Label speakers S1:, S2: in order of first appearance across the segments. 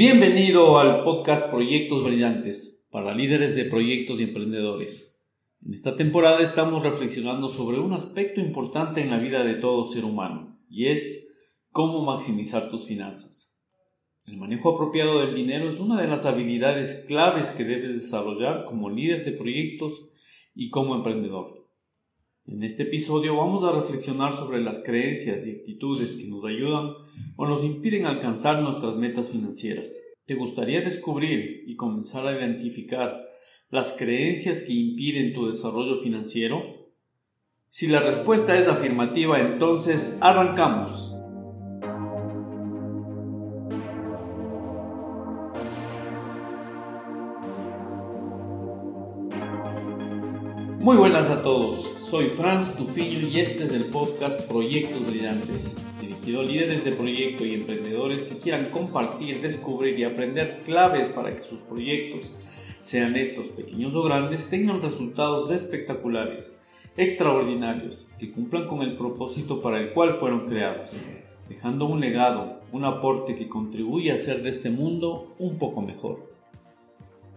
S1: Bienvenido al podcast Proyectos Brillantes para líderes de proyectos y emprendedores. En esta temporada estamos reflexionando sobre un aspecto importante en la vida de todo ser humano y es cómo maximizar tus finanzas. El manejo apropiado del dinero es una de las habilidades claves que debes desarrollar como líder de proyectos y como emprendedor. En este episodio vamos a reflexionar sobre las creencias y actitudes que nos ayudan o nos impiden alcanzar nuestras metas financieras. ¿Te gustaría descubrir y comenzar a identificar las creencias que impiden tu desarrollo financiero? Si la respuesta es afirmativa, entonces arrancamos. Muy buenas a todos, soy Franz Tufiño y este es el podcast Proyectos Brillantes, dirigido a líderes de proyecto y emprendedores que quieran compartir, descubrir y aprender claves para que sus proyectos, sean estos pequeños o grandes, tengan resultados espectaculares, extraordinarios, que cumplan con el propósito para el cual fueron creados, dejando un legado, un aporte que contribuye a hacer de este mundo un poco mejor.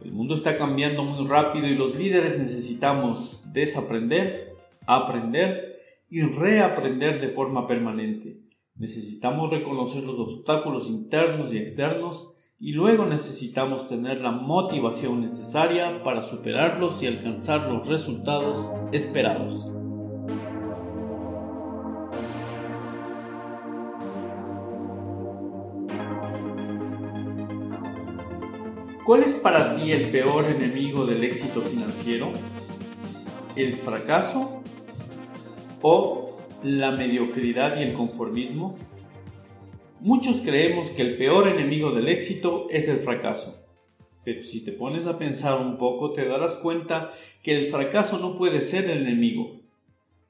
S1: El mundo está cambiando muy rápido y los líderes necesitamos desaprender, aprender y reaprender de forma permanente. Necesitamos reconocer los obstáculos internos y externos y luego necesitamos tener la motivación necesaria para superarlos y alcanzar los resultados esperados. ¿Cuál es para ti el peor enemigo del éxito financiero? ¿El fracaso o la mediocridad y el conformismo? Muchos creemos que el peor enemigo del éxito es el fracaso. Pero si te pones a pensar un poco te darás cuenta que el fracaso no puede ser el enemigo.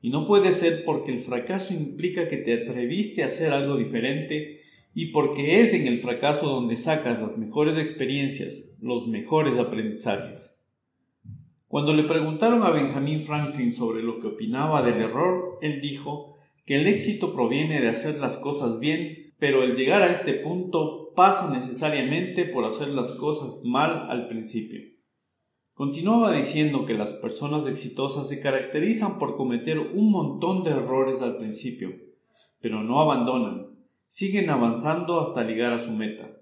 S1: Y no puede ser porque el fracaso implica que te atreviste a hacer algo diferente y porque es en el fracaso donde sacas las mejores experiencias, los mejores aprendizajes. Cuando le preguntaron a Benjamin Franklin sobre lo que opinaba del error, él dijo que el éxito proviene de hacer las cosas bien, pero el llegar a este punto pasa necesariamente por hacer las cosas mal al principio. Continuaba diciendo que las personas exitosas se caracterizan por cometer un montón de errores al principio, pero no abandonan, siguen avanzando hasta llegar a su meta.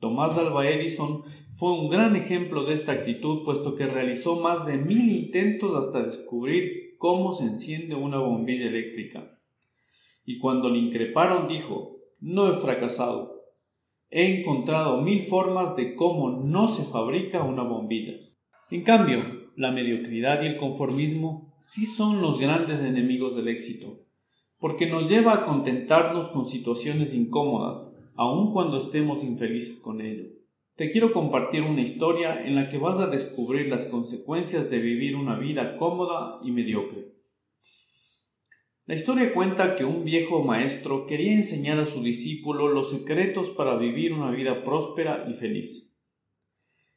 S1: Tomás Alva Edison fue un gran ejemplo de esta actitud puesto que realizó más de mil intentos hasta descubrir cómo se enciende una bombilla eléctrica. Y cuando le increparon dijo, no he fracasado, he encontrado mil formas de cómo no se fabrica una bombilla. En cambio, la mediocridad y el conformismo sí son los grandes enemigos del éxito porque nos lleva a contentarnos con situaciones incómodas, aun cuando estemos infelices con ello. Te quiero compartir una historia en la que vas a descubrir las consecuencias de vivir una vida cómoda y mediocre. La historia cuenta que un viejo maestro quería enseñar a su discípulo los secretos para vivir una vida próspera y feliz.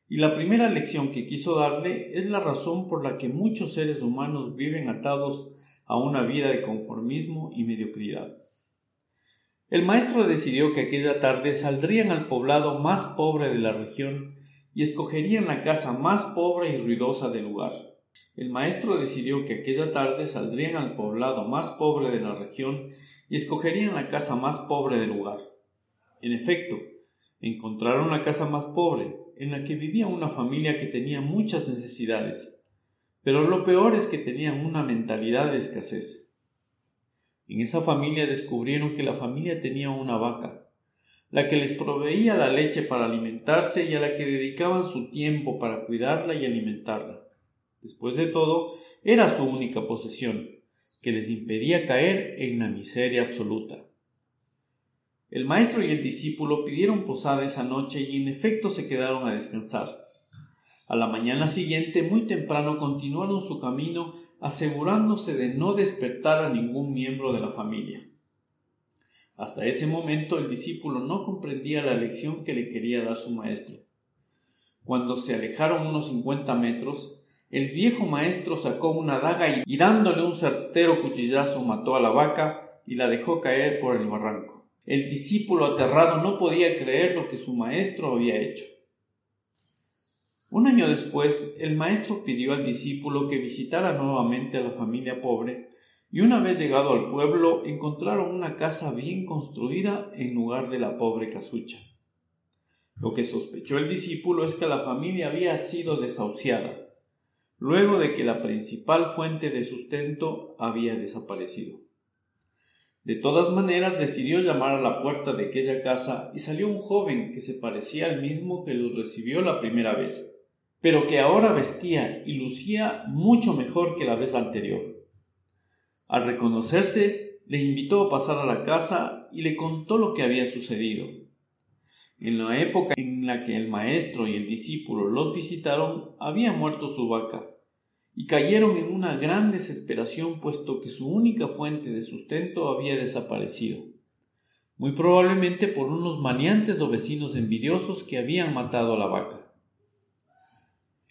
S1: Y la primera lección que quiso darle es la razón por la que muchos seres humanos viven atados a una vida de conformismo y mediocridad. El maestro decidió que aquella tarde saldrían al poblado más pobre de la región y escogerían la casa más pobre y ruidosa del lugar. El maestro decidió que aquella tarde saldrían al poblado más pobre de la región y escogerían la casa más pobre del lugar. En efecto, encontraron la casa más pobre, en la que vivía una familia que tenía muchas necesidades, pero lo peor es que tenían una mentalidad de escasez. En esa familia descubrieron que la familia tenía una vaca, la que les proveía la leche para alimentarse y a la que dedicaban su tiempo para cuidarla y alimentarla. Después de todo, era su única posesión, que les impedía caer en la miseria absoluta. El maestro y el discípulo pidieron posada esa noche y en efecto se quedaron a descansar. A la mañana siguiente, muy temprano, continuaron su camino asegurándose de no despertar a ningún miembro de la familia. Hasta ese momento el discípulo no comprendía la lección que le quería dar su maestro. Cuando se alejaron unos cincuenta metros, el viejo maestro sacó una daga y dándole un certero cuchillazo mató a la vaca y la dejó caer por el barranco. El discípulo aterrado no podía creer lo que su maestro había hecho. Un año después, el maestro pidió al discípulo que visitara nuevamente a la familia pobre, y una vez llegado al pueblo encontraron una casa bien construida en lugar de la pobre casucha. Lo que sospechó el discípulo es que la familia había sido desahuciada, luego de que la principal fuente de sustento había desaparecido. De todas maneras decidió llamar a la puerta de aquella casa y salió un joven que se parecía al mismo que los recibió la primera vez pero que ahora vestía y lucía mucho mejor que la vez anterior. Al reconocerse, le invitó a pasar a la casa y le contó lo que había sucedido. En la época en la que el maestro y el discípulo los visitaron, había muerto su vaca, y cayeron en una gran desesperación puesto que su única fuente de sustento había desaparecido, muy probablemente por unos maniantes o vecinos envidiosos que habían matado a la vaca.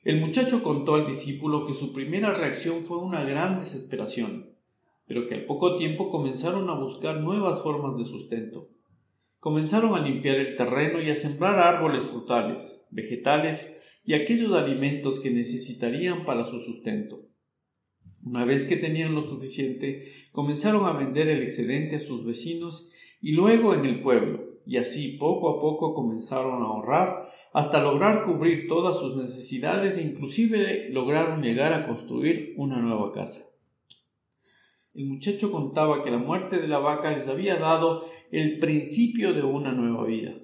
S1: El muchacho contó al discípulo que su primera reacción fue una gran desesperación, pero que al poco tiempo comenzaron a buscar nuevas formas de sustento. Comenzaron a limpiar el terreno y a sembrar árboles frutales, vegetales y aquellos alimentos que necesitarían para su sustento. Una vez que tenían lo suficiente, comenzaron a vender el excedente a sus vecinos y luego en el pueblo, y así poco a poco comenzaron a ahorrar hasta lograr cubrir todas sus necesidades e inclusive lograron llegar a construir una nueva casa. El muchacho contaba que la muerte de la vaca les había dado el principio de una nueva vida,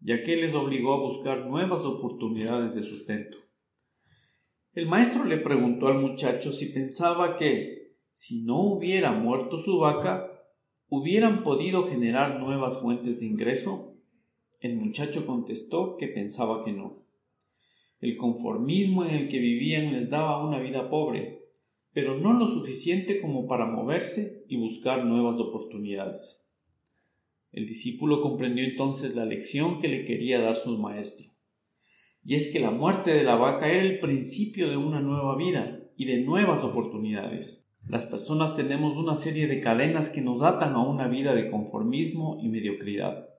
S1: ya que les obligó a buscar nuevas oportunidades de sustento. El maestro le preguntó al muchacho si pensaba que, si no hubiera muerto su vaca, hubieran podido generar nuevas fuentes de ingreso? El muchacho contestó que pensaba que no. El conformismo en el que vivían les daba una vida pobre, pero no lo suficiente como para moverse y buscar nuevas oportunidades. El discípulo comprendió entonces la lección que le quería dar su maestro, y es que la muerte de la vaca era el principio de una nueva vida y de nuevas oportunidades. Las personas tenemos una serie de cadenas que nos atan a una vida de conformismo y mediocridad.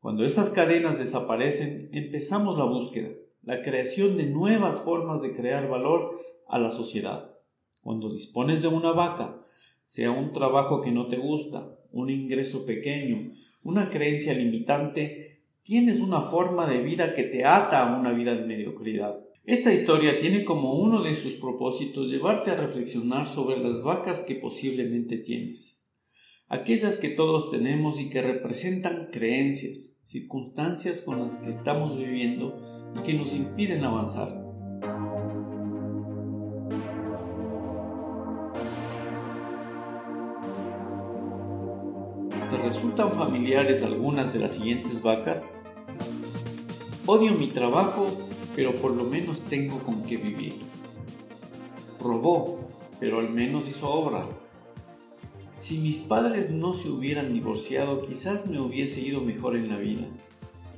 S1: Cuando esas cadenas desaparecen, empezamos la búsqueda, la creación de nuevas formas de crear valor a la sociedad. Cuando dispones de una vaca, sea un trabajo que no te gusta, un ingreso pequeño, una creencia limitante, tienes una forma de vida que te ata a una vida de mediocridad. Esta historia tiene como uno de sus propósitos llevarte a reflexionar sobre las vacas que posiblemente tienes, aquellas que todos tenemos y que representan creencias, circunstancias con las que estamos viviendo y que nos impiden avanzar. ¿Te resultan familiares algunas de las siguientes vacas? Odio mi trabajo pero por lo menos tengo con qué vivir. Robó, pero al menos hizo obra. Si mis padres no se hubieran divorciado, quizás me hubiese ido mejor en la vida.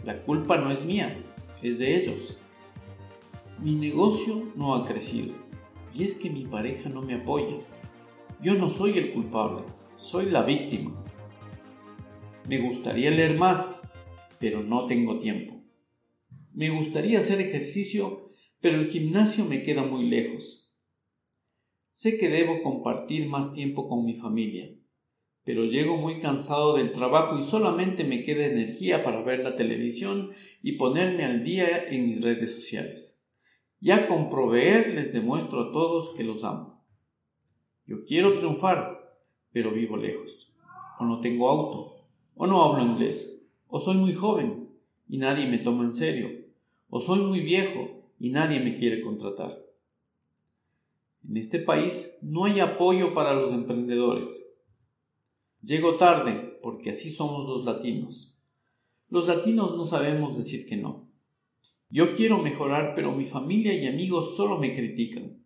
S1: La culpa no es mía, es de ellos. Mi negocio no ha crecido, y es que mi pareja no me apoya. Yo no soy el culpable, soy la víctima. Me gustaría leer más, pero no tengo tiempo. Me gustaría hacer ejercicio, pero el gimnasio me queda muy lejos. Sé que debo compartir más tiempo con mi familia, pero llego muy cansado del trabajo y solamente me queda energía para ver la televisión y ponerme al día en mis redes sociales. Ya con proveer les demuestro a todos que los amo. Yo quiero triunfar, pero vivo lejos, o no tengo auto, o no hablo inglés, o soy muy joven y nadie me toma en serio, o soy muy viejo y nadie me quiere contratar. En este país no hay apoyo para los emprendedores. Llego tarde porque así somos los latinos. Los latinos no sabemos decir que no. Yo quiero mejorar, pero mi familia y amigos solo me critican.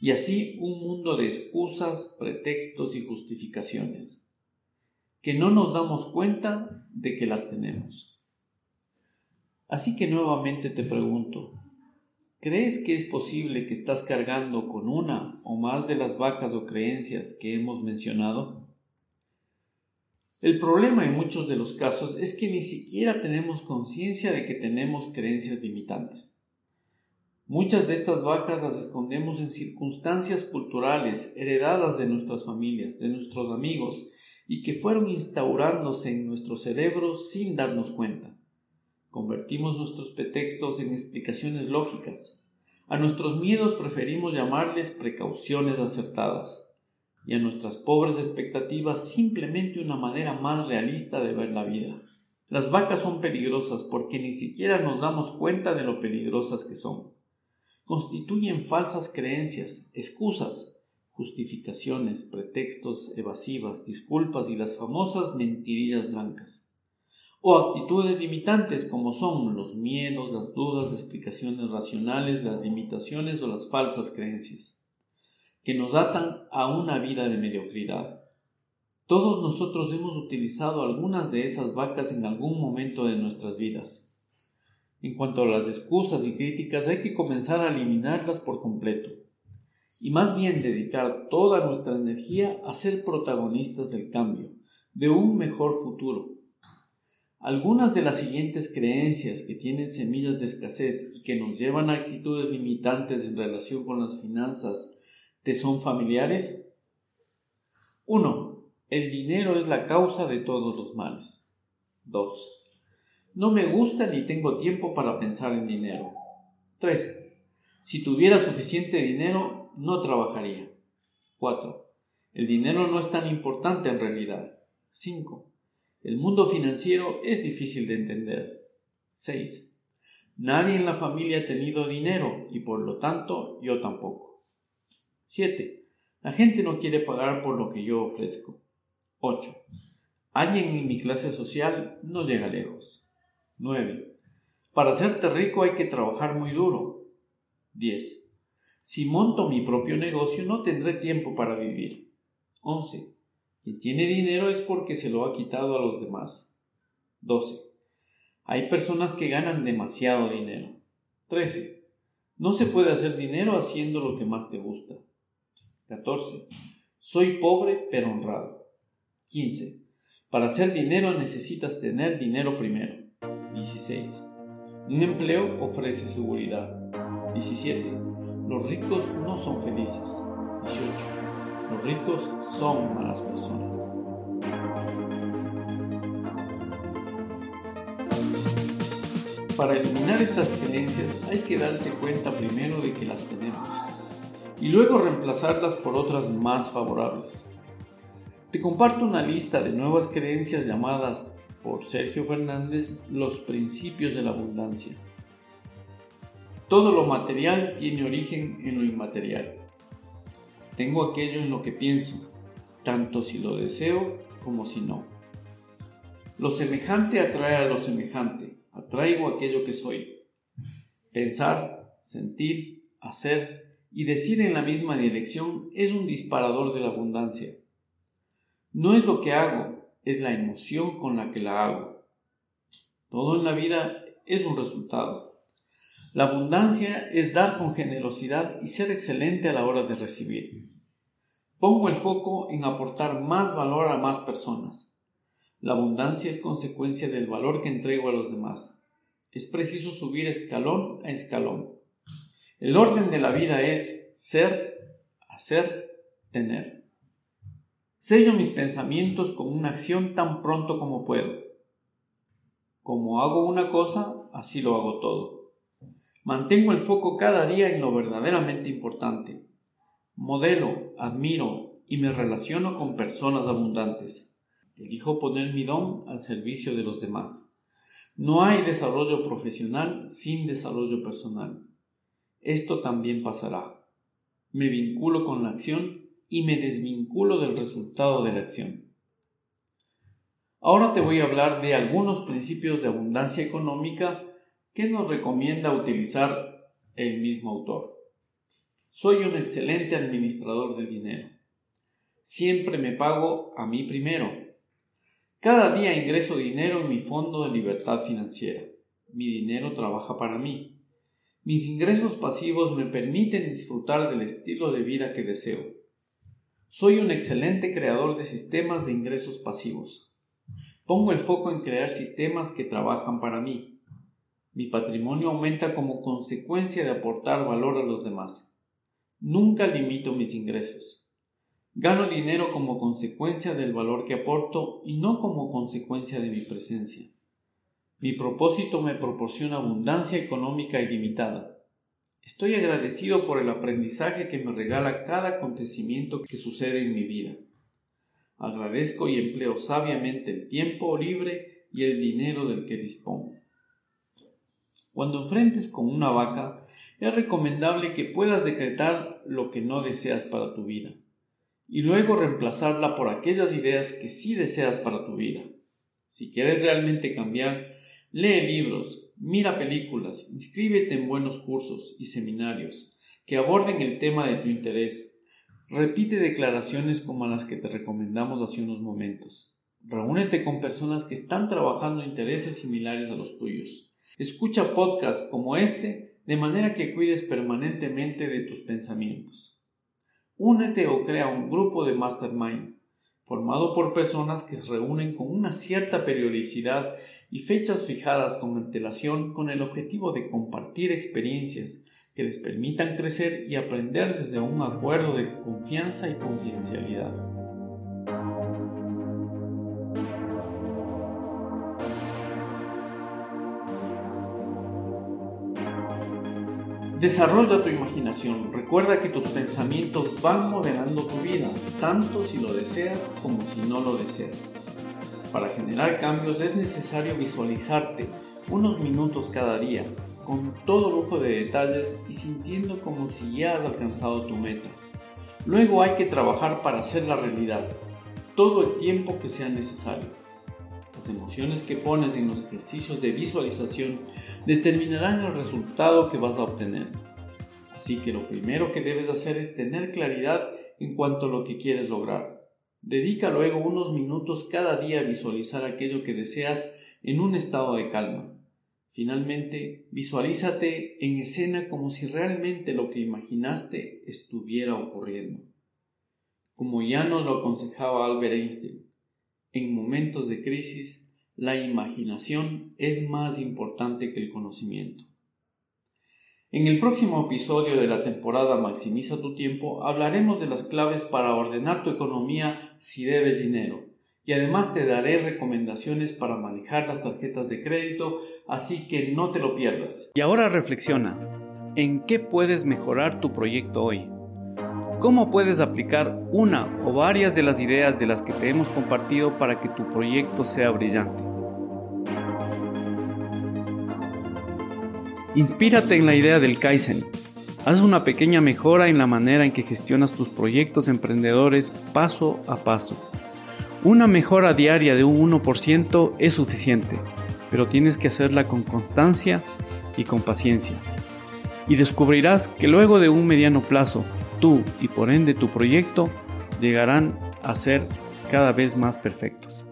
S1: Y así un mundo de excusas, pretextos y justificaciones, que no nos damos cuenta de que las tenemos. Así que nuevamente te pregunto, ¿crees que es posible que estás cargando con una o más de las vacas o creencias que hemos mencionado? El problema en muchos de los casos es que ni siquiera tenemos conciencia de que tenemos creencias limitantes. Muchas de estas vacas las escondemos en circunstancias culturales heredadas de nuestras familias, de nuestros amigos, y que fueron instaurándose en nuestro cerebro sin darnos cuenta. Convertimos nuestros pretextos en explicaciones lógicas. A nuestros miedos preferimos llamarles precauciones acertadas y a nuestras pobres expectativas simplemente una manera más realista de ver la vida. Las vacas son peligrosas porque ni siquiera nos damos cuenta de lo peligrosas que son constituyen falsas creencias, excusas, justificaciones, pretextos evasivas, disculpas y las famosas mentirillas blancas. O actitudes limitantes como son los miedos, las dudas, explicaciones racionales, las limitaciones o las falsas creencias, que nos atan a una vida de mediocridad. Todos nosotros hemos utilizado algunas de esas vacas en algún momento de nuestras vidas en cuanto a las excusas y críticas, hay que comenzar a eliminarlas por completo y más bien dedicar toda nuestra energía a ser protagonistas del cambio, de un mejor futuro. Algunas de las siguientes creencias que tienen semillas de escasez y que nos llevan a actitudes limitantes en relación con las finanzas te son familiares. 1. El dinero es la causa de todos los males. 2. No me gusta ni tengo tiempo para pensar en dinero. 3. Si tuviera suficiente dinero, no trabajaría. 4. El dinero no es tan importante en realidad. 5. El mundo financiero es difícil de entender. 6. Nadie en la familia ha tenido dinero y por lo tanto yo tampoco. 7. La gente no quiere pagar por lo que yo ofrezco. 8. Alguien en mi clase social no llega lejos. 9. Para hacerte rico hay que trabajar muy duro. 10. Si monto mi propio negocio no tendré tiempo para vivir. 11. Quien tiene dinero es porque se lo ha quitado a los demás. 12. Hay personas que ganan demasiado dinero. 13. No se puede hacer dinero haciendo lo que más te gusta. 14. Soy pobre pero honrado. 15. Para hacer dinero necesitas tener dinero primero. 16. Un empleo ofrece seguridad. 17. Los ricos no son felices. 18. Los ricos son malas personas. Para eliminar estas creencias hay que darse cuenta primero de que las tenemos y luego reemplazarlas por otras más favorables. Te comparto una lista de nuevas creencias llamadas por Sergio Fernández Los principios de la abundancia. Todo lo material tiene origen en lo inmaterial. Tengo aquello en lo que pienso, tanto si lo deseo como si no. Lo semejante atrae a lo semejante, atraigo aquello que soy. Pensar, sentir, hacer y decir en la misma dirección es un disparador de la abundancia. No es lo que hago, es la emoción con la que la hago. Todo en la vida es un resultado. La abundancia es dar con generosidad y ser excelente a la hora de recibir. Pongo el foco en aportar más valor a más personas. La abundancia es consecuencia del valor que entrego a los demás. Es preciso subir escalón a escalón. El orden de la vida es ser, hacer, tener. Sello mis pensamientos con una acción tan pronto como puedo. Como hago una cosa, así lo hago todo. Mantengo el foco cada día en lo verdaderamente importante. Modelo, admiro y me relaciono con personas abundantes. Elijo poner mi don al servicio de los demás. No hay desarrollo profesional sin desarrollo personal. Esto también pasará. Me vinculo con la acción y me desvinculo del resultado de la acción. Ahora te voy a hablar de algunos principios de abundancia económica que nos recomienda utilizar el mismo autor. Soy un excelente administrador del dinero. Siempre me pago a mí primero. Cada día ingreso dinero en mi fondo de libertad financiera. Mi dinero trabaja para mí. Mis ingresos pasivos me permiten disfrutar del estilo de vida que deseo. Soy un excelente creador de sistemas de ingresos pasivos. Pongo el foco en crear sistemas que trabajan para mí. Mi patrimonio aumenta como consecuencia de aportar valor a los demás. Nunca limito mis ingresos. Gano dinero como consecuencia del valor que aporto y no como consecuencia de mi presencia. Mi propósito me proporciona abundancia económica ilimitada. Estoy agradecido por el aprendizaje que me regala cada acontecimiento que sucede en mi vida. Agradezco y empleo sabiamente el tiempo libre y el dinero del que dispongo. Cuando enfrentes con una vaca, es recomendable que puedas decretar lo que no deseas para tu vida y luego reemplazarla por aquellas ideas que sí deseas para tu vida. Si quieres realmente cambiar, lee libros, mira películas, inscríbete en buenos cursos y seminarios que aborden el tema de tu interés Repite declaraciones como las que te recomendamos hace unos momentos. Reúnete con personas que están trabajando intereses similares a los tuyos. Escucha podcasts como este de manera que cuides permanentemente de tus pensamientos. Únete o crea un grupo de mastermind formado por personas que se reúnen con una cierta periodicidad y fechas fijadas con antelación con el objetivo de compartir experiencias que les permitan crecer y aprender desde un acuerdo de confianza y confidencialidad. Desarrolla tu imaginación. Recuerda que tus pensamientos van moderando tu vida, tanto si lo deseas como si no lo deseas. Para generar cambios es necesario visualizarte unos minutos cada día, con todo lujo de detalles y sintiendo como si ya has alcanzado tu meta. Luego hay que trabajar para hacer la realidad, todo el tiempo que sea necesario. Las emociones que pones en los ejercicios de visualización determinarán el resultado que vas a obtener. Así que lo primero que debes hacer es tener claridad en cuanto a lo que quieres lograr. Dedica luego unos minutos cada día a visualizar aquello que deseas en un estado de calma. Finalmente, visualízate en escena como si realmente lo que imaginaste estuviera ocurriendo. Como ya nos lo aconsejaba Albert Einstein, en momentos de crisis, la imaginación es más importante que el conocimiento. En el próximo episodio de la temporada Maximiza tu tiempo hablaremos de las claves para ordenar tu economía si debes dinero y además te daré recomendaciones para manejar las tarjetas de crédito, así que no te lo pierdas. Y ahora reflexiona, ¿en qué puedes mejorar tu proyecto hoy? ¿Cómo puedes aplicar una o varias de las ideas de las que te hemos compartido para que tu proyecto sea brillante? Inspírate en la idea del Kaizen. Haz una pequeña mejora en la manera en que gestionas tus proyectos emprendedores paso a paso. Una mejora diaria de un 1% es suficiente, pero tienes que hacerla con constancia y con paciencia. Y descubrirás que luego de un mediano plazo, tú y por ende tu proyecto llegarán a ser cada vez más perfectos.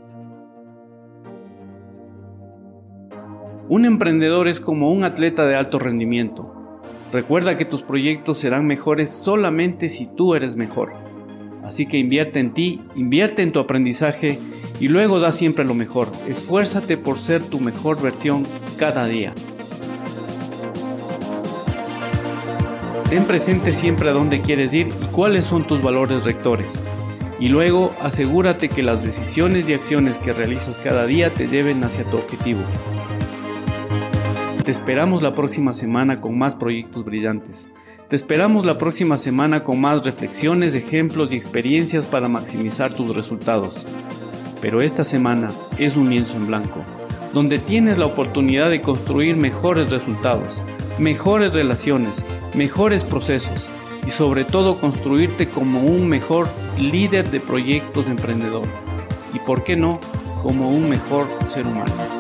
S1: Un emprendedor es como un atleta de alto rendimiento. Recuerda que tus proyectos serán mejores solamente si tú eres mejor. Así que invierte en ti, invierte en tu aprendizaje y luego da siempre lo mejor. Esfuérzate por ser tu mejor versión cada día. Ten presente siempre a dónde quieres ir y cuáles son tus valores rectores. Y luego asegúrate que las decisiones y acciones que realizas cada día te lleven hacia tu objetivo. Te esperamos la próxima semana con más proyectos brillantes. Te esperamos la próxima semana con más reflexiones, ejemplos y experiencias para maximizar tus resultados. Pero esta semana es un lienzo en blanco, donde tienes la oportunidad de construir mejores resultados, mejores relaciones, mejores procesos y sobre todo construirte como un mejor líder de proyectos emprendedor y, por qué no, como un mejor ser humano.